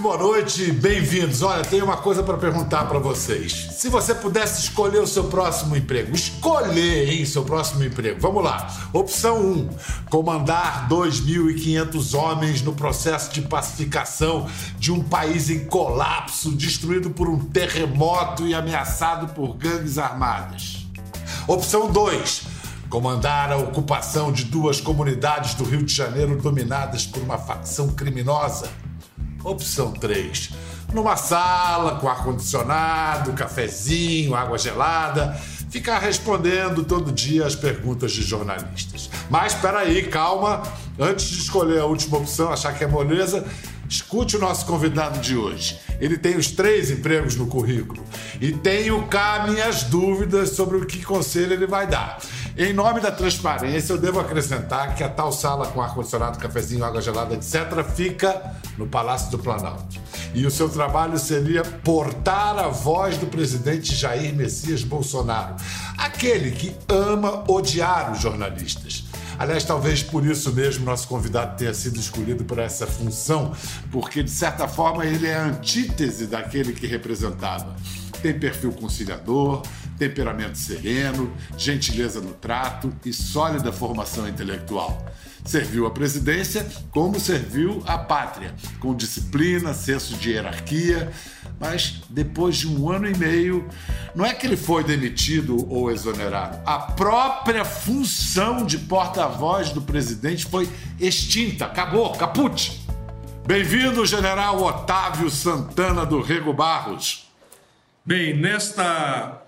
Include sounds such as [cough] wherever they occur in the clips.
muito boa noite, bem-vindos. Olha, tenho uma coisa para perguntar para vocês. Se você pudesse escolher o seu próximo emprego, escolher, hein, seu próximo emprego. Vamos lá. Opção 1: comandar 2.500 homens no processo de pacificação de um país em colapso, destruído por um terremoto e ameaçado por gangues armadas. Opção 2: comandar a ocupação de duas comunidades do Rio de Janeiro dominadas por uma facção criminosa. Opção 3. Numa sala com ar-condicionado, cafezinho, água gelada, ficar respondendo todo dia as perguntas de jornalistas. Mas espera aí, calma. Antes de escolher a última opção, achar que é moleza, escute o nosso convidado de hoje. Ele tem os três empregos no currículo e tenho cá minhas dúvidas sobre o que conselho ele vai dar. Em nome da transparência, eu devo acrescentar que a tal sala com ar-condicionado, cafezinho, água gelada, etc., fica no Palácio do Planalto. E o seu trabalho seria portar a voz do presidente Jair Messias Bolsonaro, aquele que ama odiar os jornalistas. Aliás, talvez por isso mesmo nosso convidado tenha sido escolhido para essa função, porque de certa forma ele é a antítese daquele que representava. Tem perfil conciliador, temperamento sereno, gentileza no trato e sólida formação intelectual. Serviu a presidência como serviu a pátria, com disciplina, senso de hierarquia, mas depois de um ano e meio, não é que ele foi demitido ou exonerado, a própria função de porta-voz do presidente foi extinta, acabou, caput. Bem-vindo, general Otávio Santana do Rego Barros. Bem, nesta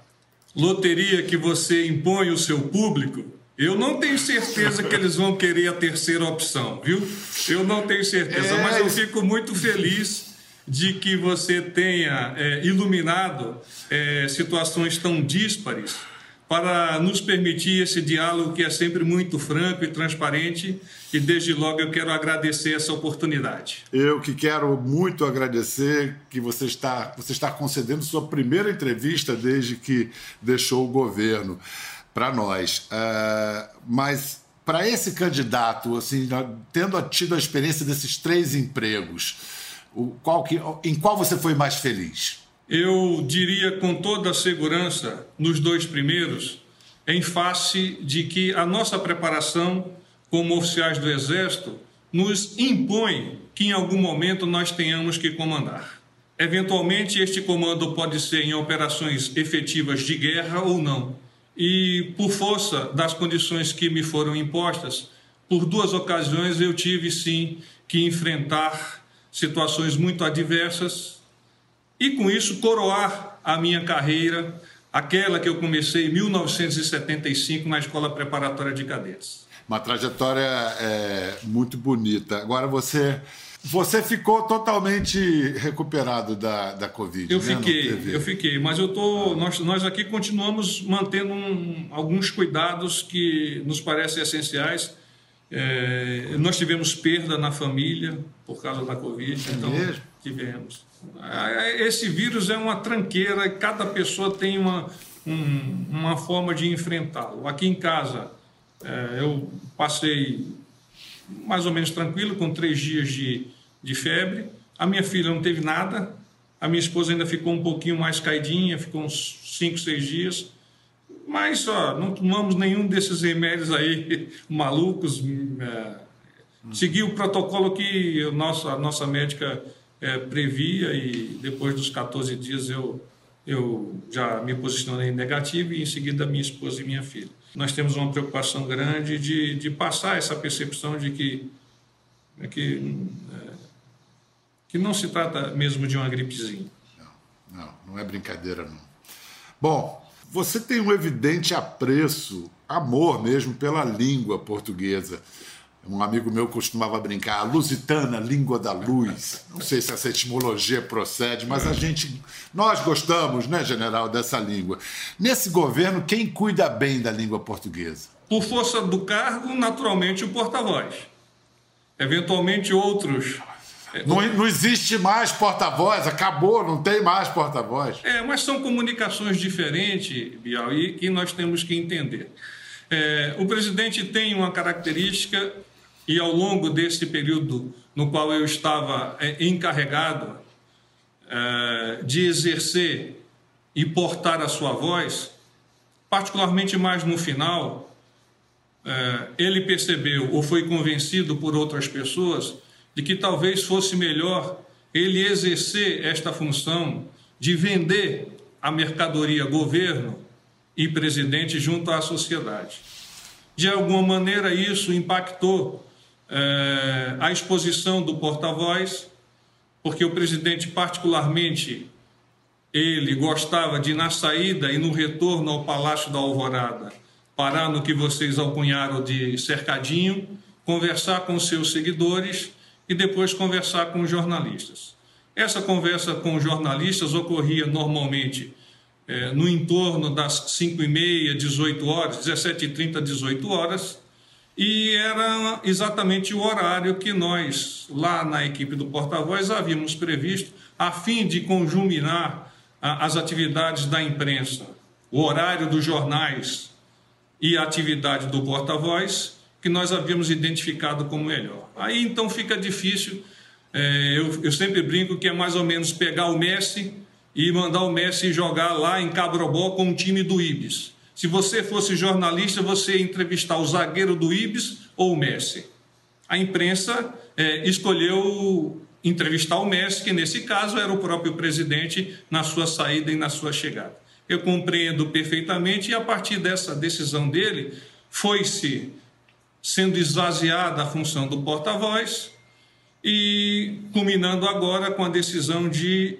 loteria que você impõe o seu público, eu não tenho certeza que eles vão querer a terceira opção, viu? Eu não tenho certeza, é... mas eu fico muito feliz de que você tenha é, iluminado é, situações tão díspares para nos permitir esse diálogo que é sempre muito franco e transparente. E desde logo eu quero agradecer essa oportunidade. Eu que quero muito agradecer que você está, você está concedendo sua primeira entrevista desde que deixou o governo para nós. Uh, mas para esse candidato, assim, tendo tido a experiência desses três empregos, o, qual que, em qual você foi mais feliz? eu diria com toda a segurança, nos dois primeiros, em face de que a nossa preparação como oficiais do Exército nos impõe que em algum momento nós tenhamos que comandar. Eventualmente, este comando pode ser em operações efetivas de guerra ou não. E por força das condições que me foram impostas, por duas ocasiões eu tive sim que enfrentar situações muito adversas e com isso coroar a minha carreira, aquela que eu comecei em 1975 na Escola Preparatória de Cadetes. Uma trajetória é, muito bonita. Agora você você ficou totalmente recuperado da, da Covid. Eu né? fiquei, eu fiquei, mas eu tô, nós, nós aqui continuamos mantendo um, alguns cuidados que nos parecem essenciais. É, nós tivemos perda na família por causa da Covid, é então mesmo? tivemos. Esse vírus é uma tranqueira, cada pessoa tem uma, um, uma forma de enfrentá-lo. Aqui em casa, é, eu passei mais ou menos tranquilo, com três dias de, de febre. A minha filha não teve nada, a minha esposa ainda ficou um pouquinho mais caidinha, ficou uns cinco, seis dias. Mas ó, não tomamos nenhum desses remédios aí [laughs] malucos. É, segui o protocolo que a nossa, a nossa médica é, previa e depois dos 14 dias eu, eu já me posicionei negativo e em seguida minha esposa e minha filha. Nós temos uma preocupação grande de, de passar essa percepção de que, é que, é, que não se trata mesmo de uma gripezinha. Não, não, não é brincadeira não. Bom, você tem um evidente apreço, amor mesmo pela língua portuguesa. Um amigo meu costumava brincar, a lusitana, língua da luz. Não sei se essa etimologia procede, mas a gente, nós gostamos, né, general, dessa língua. Nesse governo, quem cuida bem da língua portuguesa? Por força do cargo, naturalmente, o porta-voz. Eventualmente, outros. É, não, não existe mais porta-voz, acabou, não tem mais porta-voz. É, mas são comunicações diferentes, Bial, e que nós temos que entender. É, o presidente tem uma característica e ao longo desse período no qual eu estava é, encarregado é, de exercer e portar a sua voz, particularmente mais no final, é, ele percebeu ou foi convencido por outras pessoas de que talvez fosse melhor ele exercer esta função de vender a mercadoria governo e presidente junto à sociedade. De alguma maneira, isso impactou é, a exposição do porta-voz, porque o presidente, particularmente, ele gostava de, na saída e no retorno ao Palácio da Alvorada, parar no que vocês alcunharam de cercadinho, conversar com seus seguidores e depois conversar com os jornalistas. Essa conversa com os jornalistas ocorria normalmente é, no entorno das 5 e meia, 18 horas, 17 e 30, 18 horas, e era exatamente o horário que nós, lá na equipe do Porta-Voz, havíamos previsto, a fim de conjuminar as atividades da imprensa, o horário dos jornais e a atividade do porta-voz, que nós havíamos identificado como melhor. Aí então fica difícil, é, eu, eu sempre brinco que é mais ou menos pegar o Messi e mandar o Messi jogar lá em Cabrobó com o time do Ibis. Se você fosse jornalista, você ia entrevistar o zagueiro do Ibis ou o Messi. A imprensa é, escolheu entrevistar o Messi, que nesse caso era o próprio presidente na sua saída e na sua chegada. Eu compreendo perfeitamente e a partir dessa decisão dele foi-se sendo esvaziada a função do porta-voz e culminando agora com a decisão de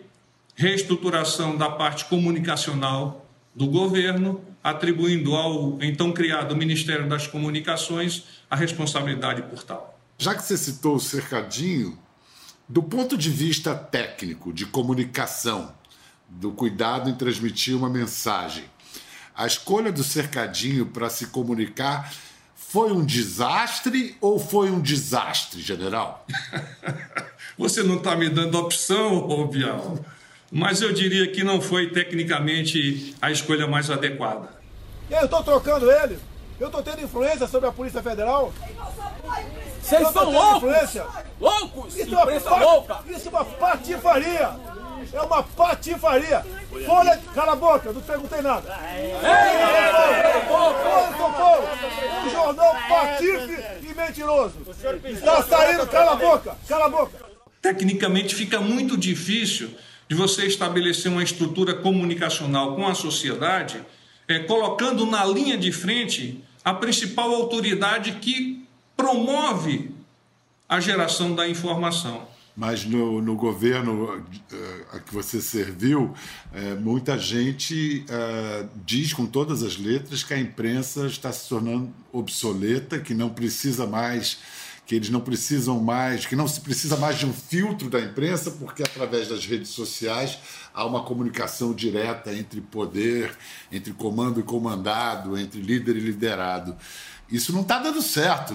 reestruturação da parte comunicacional do governo, atribuindo ao então criado Ministério das Comunicações a responsabilidade por tal. Já que você citou o cercadinho, do ponto de vista técnico, de comunicação, do cuidado em transmitir uma mensagem, a escolha do cercadinho para se comunicar foi um desastre ou foi um desastre, general? [laughs] Você não está me dando opção, Bial mas eu diria que não foi tecnicamente a escolha mais adequada. Eu estou trocando ele. Eu estou tendo influência sobre a Polícia Federal. Vocês são loucos! Influência. Loucos! Isso é, uma louca. isso é uma patifaria! É uma patifaria! Folha, cala a boca, não perguntei nada. Folha São Paulo! Um jornal patife e mentiroso! Está saindo, cala a boca! Cala a boca! Tecnicamente fica muito difícil de você estabelecer uma estrutura comunicacional com a sociedade, é, colocando na linha de frente a principal autoridade que promove a geração da informação. Mas no, no governo uh, a que você serviu, uh, muita gente uh, diz com todas as letras que a imprensa está se tornando obsoleta, que não precisa mais que eles não precisam mais, que não se precisa mais de um filtro da imprensa, porque através das redes sociais há uma comunicação direta entre poder, entre comando e comandado, entre líder e liderado. Isso não está dando certo,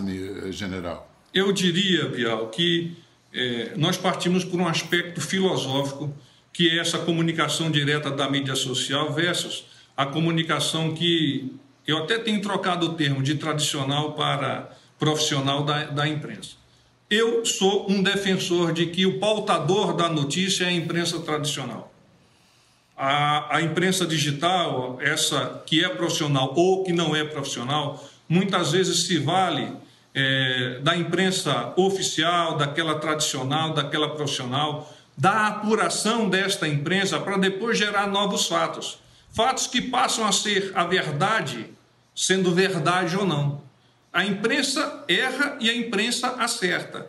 general. Eu diria, Bial, que é, nós partimos por um aspecto filosófico, que é essa comunicação direta da mídia social versus a comunicação que eu até tenho trocado o termo de tradicional para profissional da, da imprensa. Eu sou um defensor de que o pautador da notícia é a imprensa tradicional. A, a imprensa digital, essa que é profissional ou que não é profissional, muitas vezes se vale é, da imprensa oficial, daquela tradicional, daquela profissional, da apuração desta imprensa para depois gerar novos fatos. Fatos que passam a ser a verdade, sendo verdade ou não. A imprensa erra e a imprensa acerta,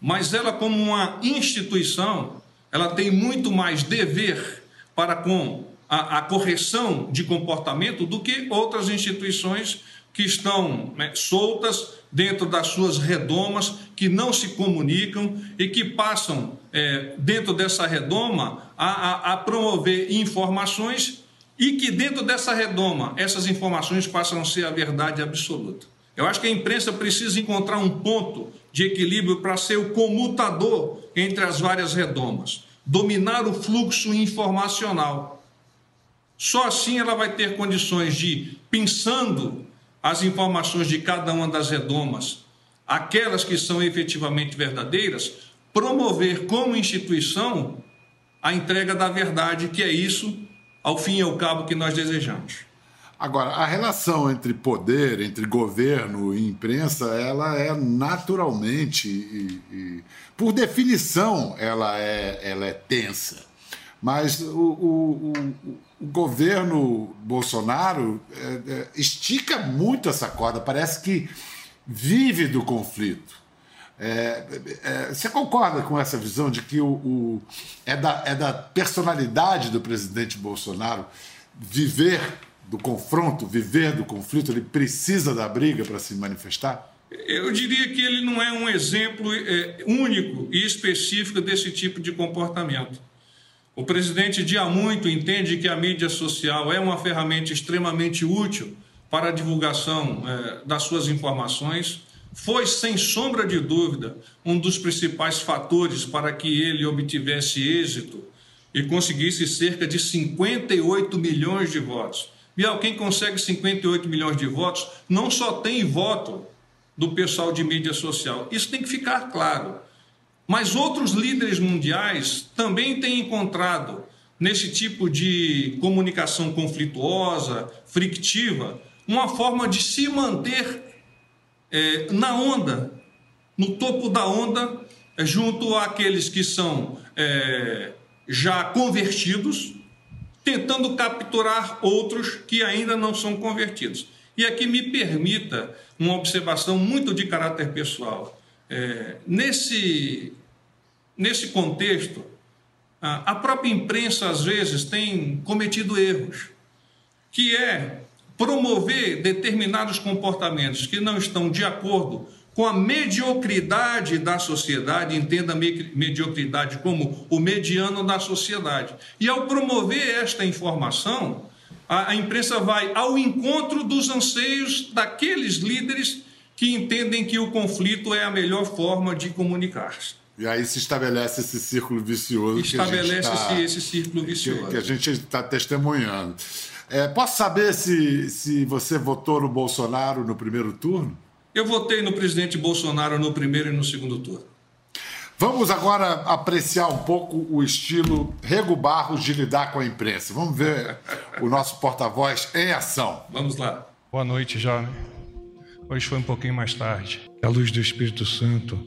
mas ela, como uma instituição, ela tem muito mais dever para com a, a correção de comportamento do que outras instituições que estão né, soltas dentro das suas redomas, que não se comunicam e que passam, é, dentro dessa redoma, a, a, a, promover informações e que, dentro dessa redoma, essas informações passam a ser a verdade absoluta. Eu acho que a imprensa precisa encontrar um ponto de equilíbrio para ser o comutador entre as várias redomas, dominar o fluxo informacional. Só assim ela vai ter condições de, pensando as informações de cada uma das redomas, aquelas que são efetivamente verdadeiras, promover como instituição a entrega da verdade, que é isso, ao fim e ao cabo, que nós desejamos. Agora, a relação entre poder, entre governo e imprensa, ela é naturalmente, e, e, por definição, ela é, ela é tensa. Mas o, o, o, o governo Bolsonaro é, é, estica muito essa corda, parece que vive do conflito. É, é, você concorda com essa visão de que o, o, é, da, é da personalidade do presidente Bolsonaro viver do confronto, viver do conflito? Ele precisa da briga para se manifestar? Eu diria que ele não é um exemplo é, único e específico desse tipo de comportamento. O presidente de há muito entende que a mídia social é uma ferramenta extremamente útil para a divulgação é, das suas informações foi, sem sombra de dúvida, um dos principais fatores para que ele obtivesse êxito e conseguisse cerca de 58 milhões de votos. Bial, quem consegue 58 milhões de votos não só tem voto do pessoal de mídia social. Isso tem que ficar claro. Mas outros líderes mundiais também têm encontrado nesse tipo de comunicação conflituosa, frictiva, uma forma de se manter é, na onda, no topo da onda, junto àqueles que são é, já convertidos, tentando capturar outros que ainda não são convertidos. E aqui me permita uma observação muito de caráter pessoal. É, nesse, nesse contexto, a própria imprensa às vezes tem cometido erros, que é promover determinados comportamentos que não estão de acordo com a mediocridade da sociedade, entenda a mediocridade como o mediano da sociedade. E ao promover esta informação, a, imprensa vai ao encontro dos anseios daqueles líderes que entendem que o conflito é a melhor forma de comunicar-se. E aí se estabelece esse círculo vicioso. Estabelece-se tá, esse círculo vicioso. Que, que a gente está testemunhando. É, posso saber se, se você votou no Bolsonaro no primeiro turno? Eu votei no presidente Bolsonaro no primeiro e no segundo turno. Vamos agora apreciar um pouco o estilo Rego Barros de lidar com a imprensa. Vamos ver [laughs] o nosso porta-voz em ação. Vamos lá. Boa noite, jovem. Hoje foi um pouquinho mais tarde. Que a luz do Espírito Santo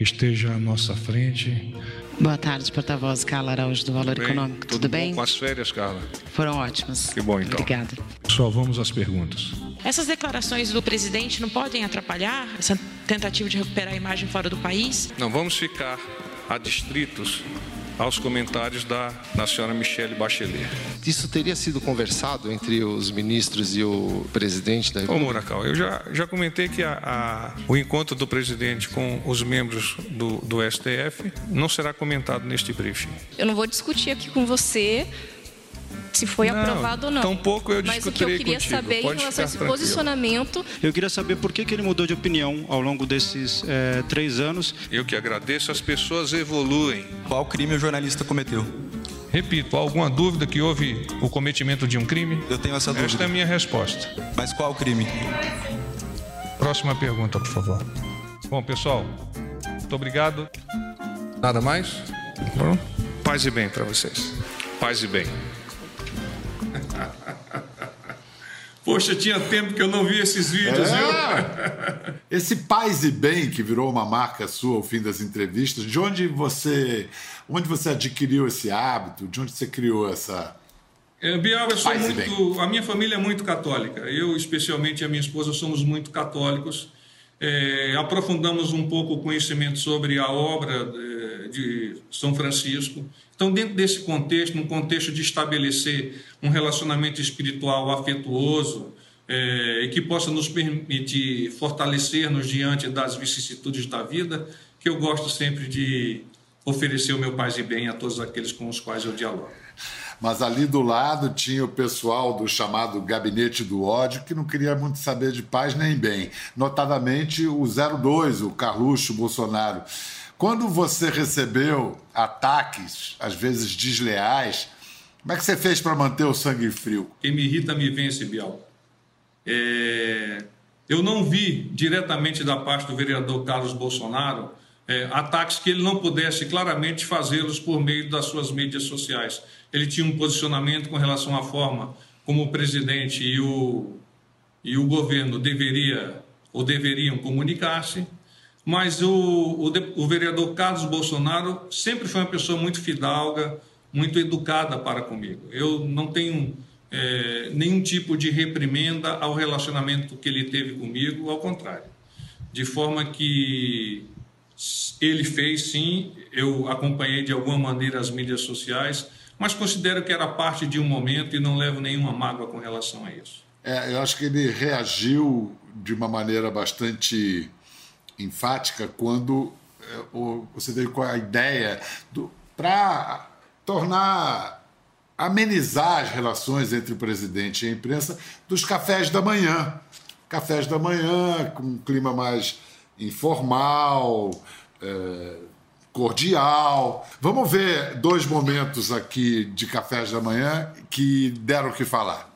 esteja à nossa frente Boa tarde, porta-voz Carla Araújo do Valor bem, Econômico. Tudo, tudo bem? Com as férias, Carla? Foram ótimas. Que bom, então. Obrigada. Só vamos às perguntas. Essas declarações do presidente não podem atrapalhar essa tentativa de recuperar a imagem fora do país? Não vamos ficar adstritos aos comentários da, da senhora Michelle Bachelet. Isso teria sido conversado entre os ministros e o presidente da República? Ô, Muracal, eu já, já comentei que a, a, o encontro do presidente com os membros do, do STF não será comentado neste briefing. Eu não vou discutir aqui com você se foi não, aprovado ou não. Tampouco eu Mas o que eu queria contigo. saber Pode em relação a esse tranquilo. posicionamento. Eu queria saber por que, que ele mudou de opinião ao longo desses é, três anos. Eu que agradeço, as pessoas evoluem. Qual crime o jornalista cometeu? Repito, alguma dúvida que houve o cometimento de um crime? Eu tenho essa dúvida. Esta é a minha resposta. Mas qual crime? Próxima pergunta, por favor. Bom, pessoal, muito obrigado. Nada mais? Paz e bem para vocês. Paz e bem. Poxa, tinha tempo que eu não vi esses vídeos, É. viu? [laughs] Esse paz e bem que virou uma marca sua ao fim das entrevistas, de onde você, onde você adquiriu esse hábito? De onde você criou essa? É, Bial, eu sou Paz muito. A minha família é muito católica. Eu, especialmente, e a minha esposa, somos muito católicos. É, aprofundamos um pouco o conhecimento sobre a obra é, de São Francisco. Então, dentro desse contexto, num contexto de estabelecer um relacionamento espiritual afetuoso é, e que possa nos permitir fortalecer-nos diante das vicissitudes da vida, que eu gosto sempre de oferecer o meu paz e bem a todos aqueles com os quais eu dialogo. Mas ali do lado tinha o pessoal do chamado Gabinete do Ódio, que não queria muito saber de paz nem bem. Notadamente o 02, o Carluxo Bolsonaro. Quando você recebeu ataques, às vezes desleais, como é que você fez para manter o sangue frio? Quem me irrita me vence, Bial. É... eu não vi diretamente da parte do vereador Carlos Bolsonaro é, ataques que ele não pudesse claramente fazê-los por meio das suas mídias sociais. Ele tinha um posicionamento com relação à forma como o presidente e o, e o governo deveria ou deveriam comunicar-se, mas o, o, o vereador Carlos Bolsonaro sempre foi uma pessoa muito fidalga, muito educada para comigo. Eu não tenho é, nenhum tipo de reprimenda ao relacionamento que ele teve comigo, ao contrário. De forma que ele fez sim, eu acompanhei de alguma maneira as mídias sociais, mas considero que era parte de um momento e não levo nenhuma mágoa com relação a isso. É, eu acho que ele reagiu de uma maneira bastante enfática quando é, você veio com a ideia para tornar amenizar as relações entre o presidente e a imprensa dos cafés da manhã. Cafés da manhã, com um clima mais informal, é, cordial. Vamos ver dois momentos aqui de cafés da manhã que deram o que falar.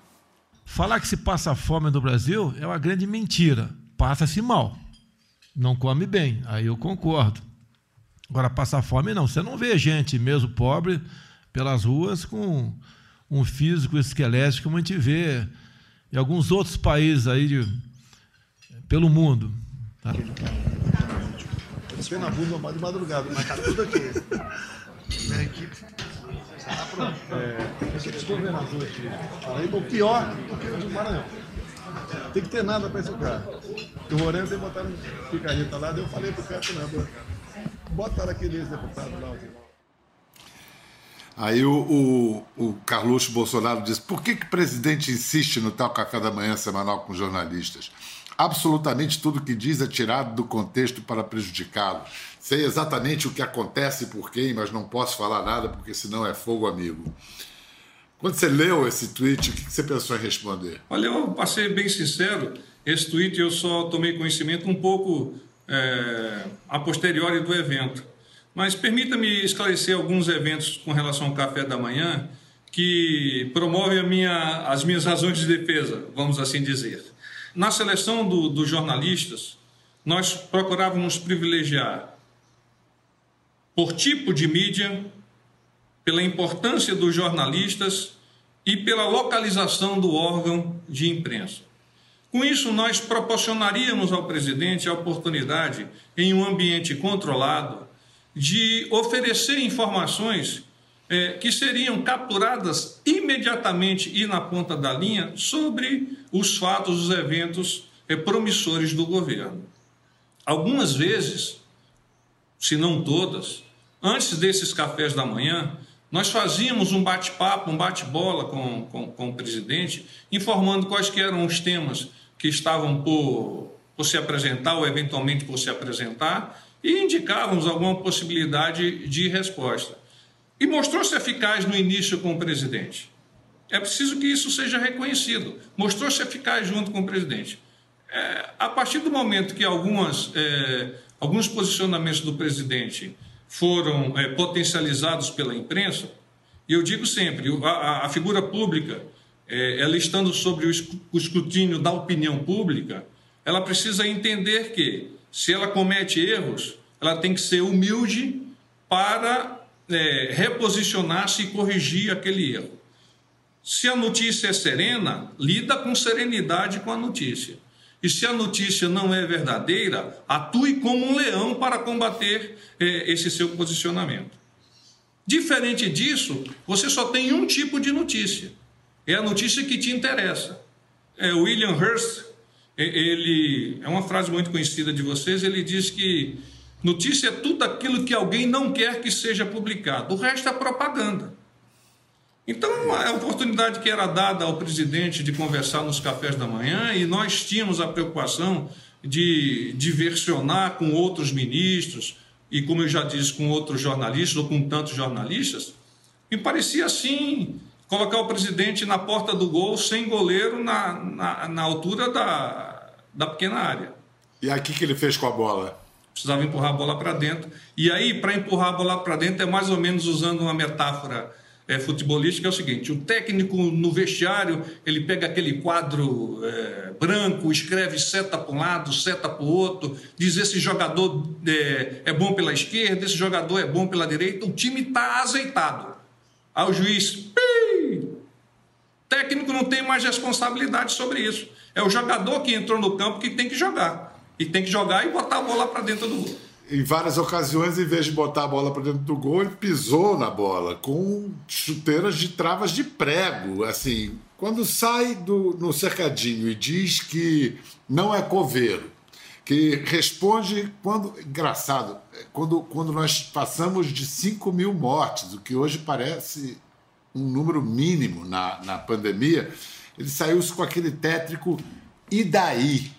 Falar que se passa fome no Brasil é uma grande mentira. Passa-se mal. Não come bem. Aí eu concordo. Agora, passar fome não. Você não vê gente, mesmo pobre, pelas ruas com um físico esquelético como a gente vê em alguns outros países aí de, pelo mundo. Tá? na bunda de madrugada, mas tá tudo aqui. Minha equipe. Tá pronto. É, esse governador aqui. Aí, o pior do que o do Maranhão. Tem que ter nada para esse cara. O Moreno tem um picareta lá, eu falei pro cara, não, botaram aquele ex-deputado lá. Aí o, o, o Carluxo Bolsonaro disse: por que, que o presidente insiste no tal café da manhã semanal com jornalistas? Absolutamente tudo que diz é tirado do contexto para prejudicá-lo. Sei exatamente o que acontece e por quem, mas não posso falar nada porque senão é fogo amigo. Quando você leu esse tweet, o que você pensou em responder? Olha, eu passei bem sincero. Esse tweet eu só tomei conhecimento um pouco é, a posteriori do evento. Mas permita-me esclarecer alguns eventos com relação ao café da manhã que promovem minha, as minhas razões de defesa, vamos assim dizer. Na seleção do, dos jornalistas, nós procurávamos privilegiar por tipo de mídia, pela importância dos jornalistas e pela localização do órgão de imprensa. Com isso, nós proporcionaríamos ao presidente a oportunidade, em um ambiente controlado, de oferecer informações é, que seriam capturadas imediatamente e na ponta da linha sobre os fatos, os eventos é, promissores do governo. Algumas vezes, se não todas, antes desses cafés da manhã, nós fazíamos um bate-papo, um bate-bola com, com, com, o presidente, informando quais que eram os temas que estavam por, por se apresentar ou eventualmente por se apresentar, e indicávamos alguma possibilidade de resposta. E mostrou-se eficaz no início com o presidente. É preciso que isso seja reconhecido. Mostrou-se eficaz junto com o presidente. É, a partir do momento que algumas, é, alguns posicionamentos do presidente foram é, potencializados pela imprensa, e eu digo sempre, a, a figura pública, é, ela estando sobre o escrutínio da opinião pública, ela precisa entender que se ela comete erros, ela tem que ser humilde para é, reposicionar-se e corrigir aquele erro. Se a notícia é serena, lida com serenidade com a notícia. E se a notícia não é verdadeira, atue como um leão para combater é, esse seu posicionamento. Diferente disso, você só tem um tipo de notícia. É a notícia que te interessa. É, William Hearst ele é uma frase muito conhecida de vocês, ele diz que notícia é tudo aquilo que alguém não quer que seja publicado, o resto é propaganda. Então, a oportunidade que era dada ao presidente de conversar nos cafés da manhã e nós tínhamos a preocupação de diversionar com outros ministros e, como eu já disse, com outros jornalistas ou com tantos jornalistas, me parecia assim colocar o presidente na porta do gol sem goleiro na, na, na altura da, da pequena área. E aqui que ele fez com a bola? Precisava empurrar a bola para dentro. E aí, para empurrar a bola para dentro, é mais ou menos usando uma metáfora é, futebolística é o seguinte: o técnico no vestiário ele pega aquele quadro é, branco, escreve seta para um lado, seta para o outro, diz esse jogador é, é, bom pela esquerda, esse jogador é bom pela direita, o time está azeitado. Aí o juiz, pi! Técnico não tem mais responsabilidade sobre isso. É o jogador que entrou no campo que tem que jogar. E tem que jogar e botar a bola para dentro do gol em várias ocasiões, em vez de botar a bola para dentro do gol, ele pisou na bola com chuteiras de travas de prego. Assim, quando sai do, no cercadinho e diz que não é coveiro, que responde quando. Engraçado, quando, quando nós passamos de 5 mil mortes, o que hoje parece um número mínimo na, na pandemia, ele saiu com aquele tétrico. E daí?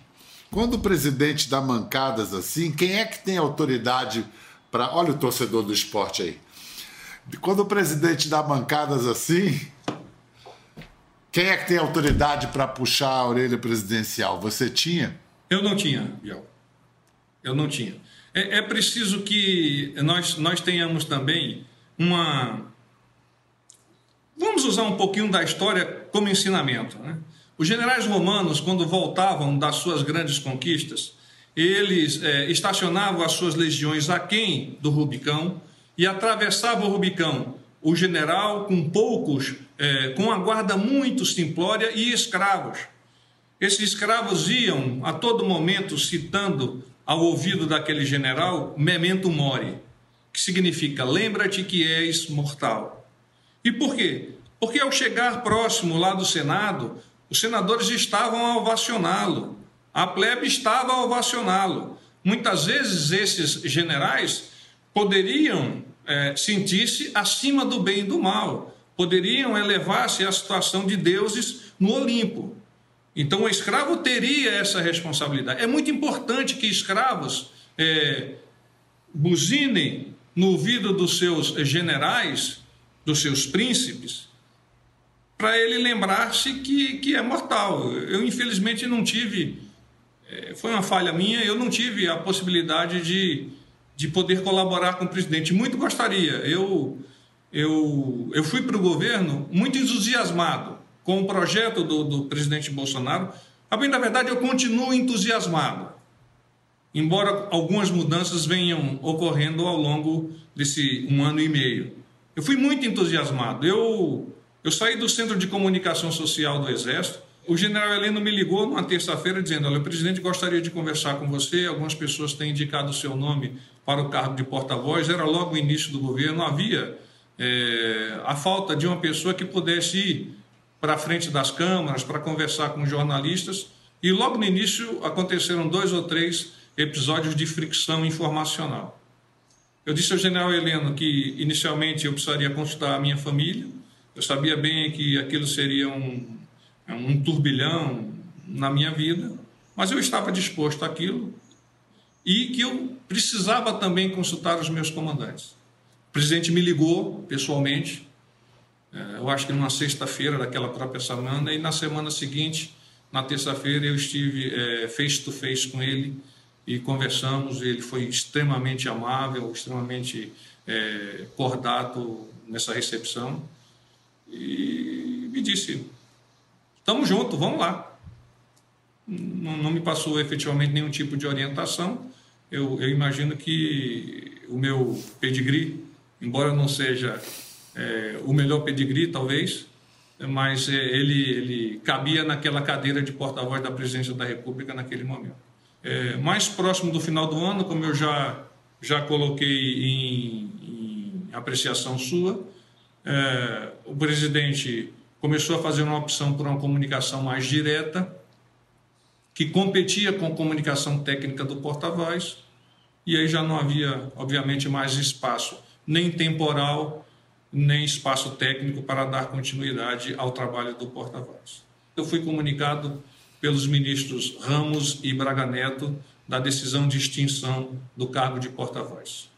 Quando o presidente dá mancadas assim, quem é que tem autoridade para. Olha o torcedor do esporte aí. Quando o presidente dá mancadas assim, quem é que tem autoridade para puxar a orelha presidencial? Você tinha? Eu não tinha, Biel. Eu não tinha. É, é preciso que nós, nós tenhamos também uma. Vamos usar um pouquinho da história como ensinamento. Né? Os generais romanos, quando voltavam das suas grandes conquistas, eles é, estacionavam as suas legiões aquém do Rubicão e atravessavam o Rubicão, o general com poucos, é, com a guarda muito simplória e escravos. Esses escravos iam a todo momento citando ao ouvido daquele general memento mori, que significa lembra-te que és mortal. E por quê? Porque ao chegar próximo lá do Senado, os senadores estavam a ovacioná-lo, a plebe estava a ovacioná-lo. Muitas vezes esses generais poderiam é, sentir-se acima do bem e do mal, poderiam elevar-se à situação de deuses no Olimpo. Então o escravo teria essa responsabilidade. É muito importante que escravos é, buzinem no ouvido dos seus generais, dos seus príncipes, para ele lembrar-se que, que é mortal. Eu, infelizmente, não tive, é, foi uma falha minha, eu não tive a possibilidade de, de poder colaborar com o presidente. Muito gostaria. Eu, eu, eu fui para o governo muito entusiasmado com o projeto do, do presidente Bolsonaro. A bem da verdade, eu continuo entusiasmado, embora algumas mudanças venham ocorrendo ao longo desse um ano e meio. Eu fui muito entusiasmado. Eu eu saí do Centro de Comunicação Social do Exército. O general Heleno me ligou numa terça-feira dizendo: Olha, o presidente gostaria de conversar com você. Algumas pessoas têm indicado o seu nome para o cargo de porta-voz. Era logo o início do governo. Havia é, a falta de uma pessoa que pudesse ir para a frente das câmaras para conversar com jornalistas. E logo no início aconteceram dois ou três episódios de fricção informacional. Eu disse ao general Heleno que inicialmente eu precisaria consultar a minha família eu sabia bem que aquilo seria um, um turbilhão na minha vida, mas eu estava disposto àquilo e que eu precisava também consultar os meus comandantes. O presidente me ligou pessoalmente, é, eu acho que numa sexta-feira daquela própria semana, e na semana seguinte, na terça-feira, eu estive é, face to face com ele e conversamos. Ele foi extremamente amável, extremamente é, cordato nessa recepção e me disse: estamos juntos, vamos lá. Não, não, me passou efetivamente nenhum tipo de orientação. Eu, eu imagino que o meu pedigree, embora não seja é, o melhor pedigree, talvez, mas é, ele, ele cabia naquela cadeira de porta-voz da presidência da República naquele momento. É, mais próximo do final do ano, como eu já, já coloquei em, em apreciação sua, é, o presidente começou a fazer uma opção por uma comunicação mais direta, que competia com a comunicação técnica do porta-voz, e aí já não havia, obviamente, mais espaço, nem temporal, nem espaço técnico para dar continuidade ao trabalho do porta-voz. Eu fui comunicado pelos ministros Ramos e Braga Neto da decisão de extinção do cargo de porta-voz.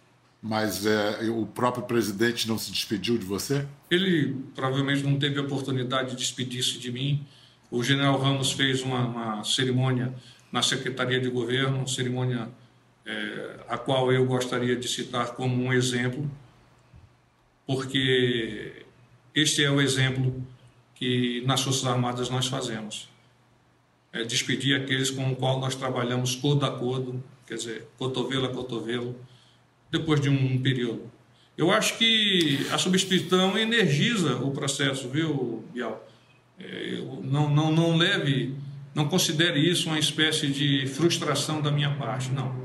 Mas é, o próprio presidente não se despediu de você? Ele provavelmente não teve a oportunidade de despedir-se de mim. O general Ramos fez uma, uma cerimônia na Secretaria de Governo, uma cerimônia é, a qual eu gostaria de citar como um exemplo, porque este é o exemplo que nas Forças Armadas nós fazemos. É despedir aqueles com os qual nós trabalhamos codo a codo, quer dizer, cotovelo a cotovelo, depois de um período. Eu acho que a substituição energiza o processo, viu, Bial? É, não, não, não leve, não considere isso uma espécie de frustração da minha parte, não.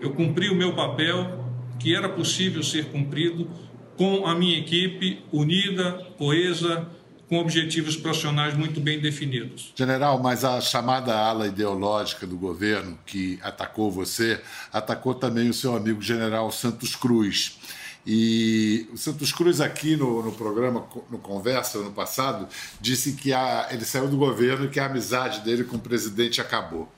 Eu cumpri o meu papel, que era possível ser cumprido, com a minha equipe unida, coesa, com objetivos profissionais muito bem definidos. General, mas a chamada ala ideológica do governo que atacou você, atacou também o seu amigo general Santos Cruz. E o Santos Cruz, aqui no, no programa, no Conversa, ano passado, disse que a, ele saiu do governo e que a amizade dele com o presidente acabou.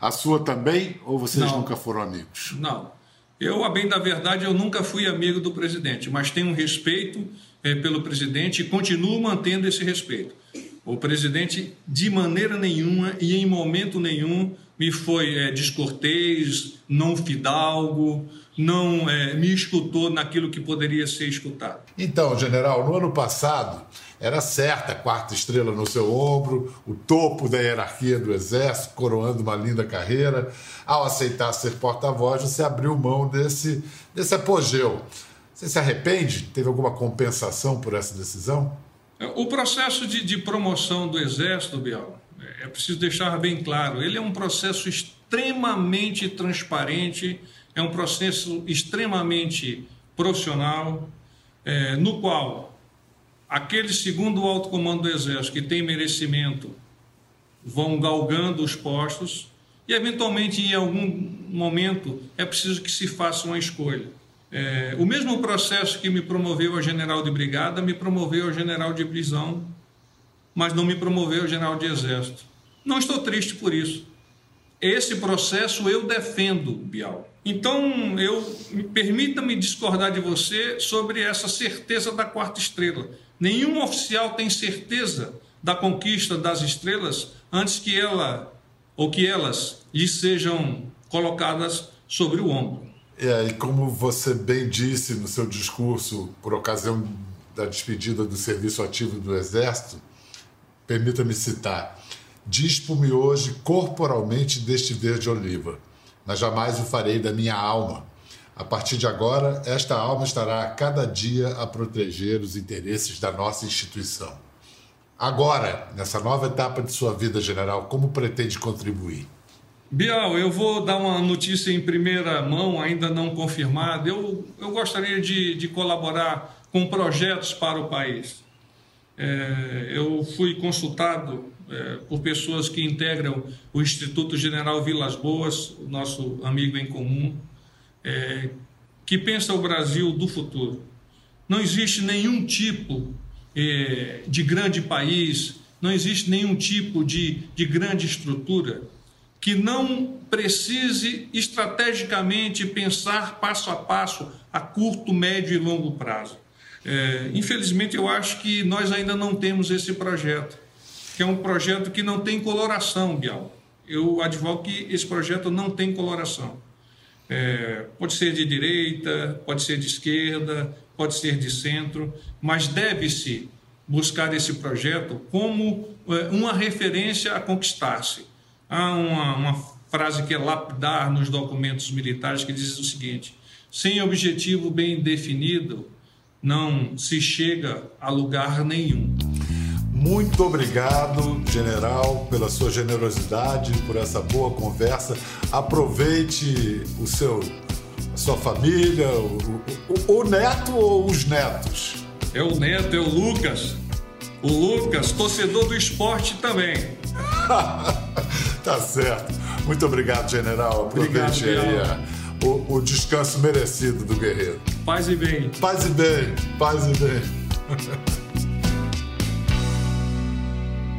A sua também, ou vocês Não. nunca foram amigos? Não. Eu, a bem da verdade, eu nunca fui amigo do presidente, mas tenho um respeito eh, pelo presidente e continuo mantendo esse respeito. O presidente, de maneira nenhuma e em momento nenhum, me foi eh, descortês, não fidalgo, não eh, me escutou naquilo que poderia ser escutado. Então, general, no ano passado era certa a quarta estrela no seu ombro, o topo da hierarquia do Exército, coroando uma linda carreira. Ao aceitar ser porta-voz, você abriu mão desse, desse apogeu. Você se arrepende? Teve alguma compensação por essa decisão? O processo de, de promoção do Exército, Bial, é preciso deixar bem claro, ele é um processo extremamente transparente, é um processo extremamente profissional, é, no qual aqueles, segundo o alto comando do Exército, que tem merecimento, vão galgando os postos e, eventualmente, em algum momento, é preciso que se faça uma escolha. É, o mesmo processo que me promoveu a general de brigada me promoveu a general de prisão, mas não me promoveu general de exército. Não estou triste por isso. Esse processo eu defendo, Bial. Então, eu permita-me discordar de você sobre essa certeza da quarta estrela. Nenhum oficial tem certeza da conquista das estrelas antes que ela ou que elas lhe sejam colocadas sobre o ombro. É, e como você bem disse no seu discurso por ocasião da despedida do serviço ativo do Exército, permita-me citar: Dispo-me hoje corporalmente deste verde oliva, mas jamais o farei da minha alma. A partir de agora, esta alma estará a cada dia a proteger os interesses da nossa instituição. Agora, nessa nova etapa de sua vida, general, como pretende contribuir? Bial, eu vou dar uma notícia em primeira mão, ainda não confirmada. Eu, eu gostaria de, de colaborar com projetos para o país. É, eu fui consultado é, por pessoas que integram o Instituto General Vilas Boas, o nosso amigo em comum, é, que pensa o Brasil do futuro. Não existe nenhum tipo é, de grande país, não existe nenhum tipo de, de grande estrutura que não precise estrategicamente pensar passo a passo, a curto, médio e longo prazo. É, infelizmente, eu acho que nós ainda não temos esse projeto, que é um projeto que não tem coloração, Bial. Eu advogo que esse projeto não tem coloração. É, pode ser de direita, pode ser de esquerda, pode ser de centro, mas deve-se buscar esse projeto como é, uma referência a conquistar-se. Há uma, uma frase que é lapidar nos documentos militares que diz o seguinte: sem objetivo bem definido, não se chega a lugar nenhum. Muito obrigado, general, pela sua generosidade, por essa boa conversa. Aproveite o seu, a sua família, o, o, o neto ou os netos? É o neto, é o Lucas. O Lucas, torcedor do esporte também. [laughs] tá certo. Muito obrigado, general. Aproveite Obrigado, aí o, o descanso merecido do guerreiro. Paz e bem. Paz e bem, paz e bem.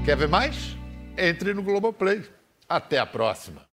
Quer ver mais? Entre no Globoplay. Até a próxima.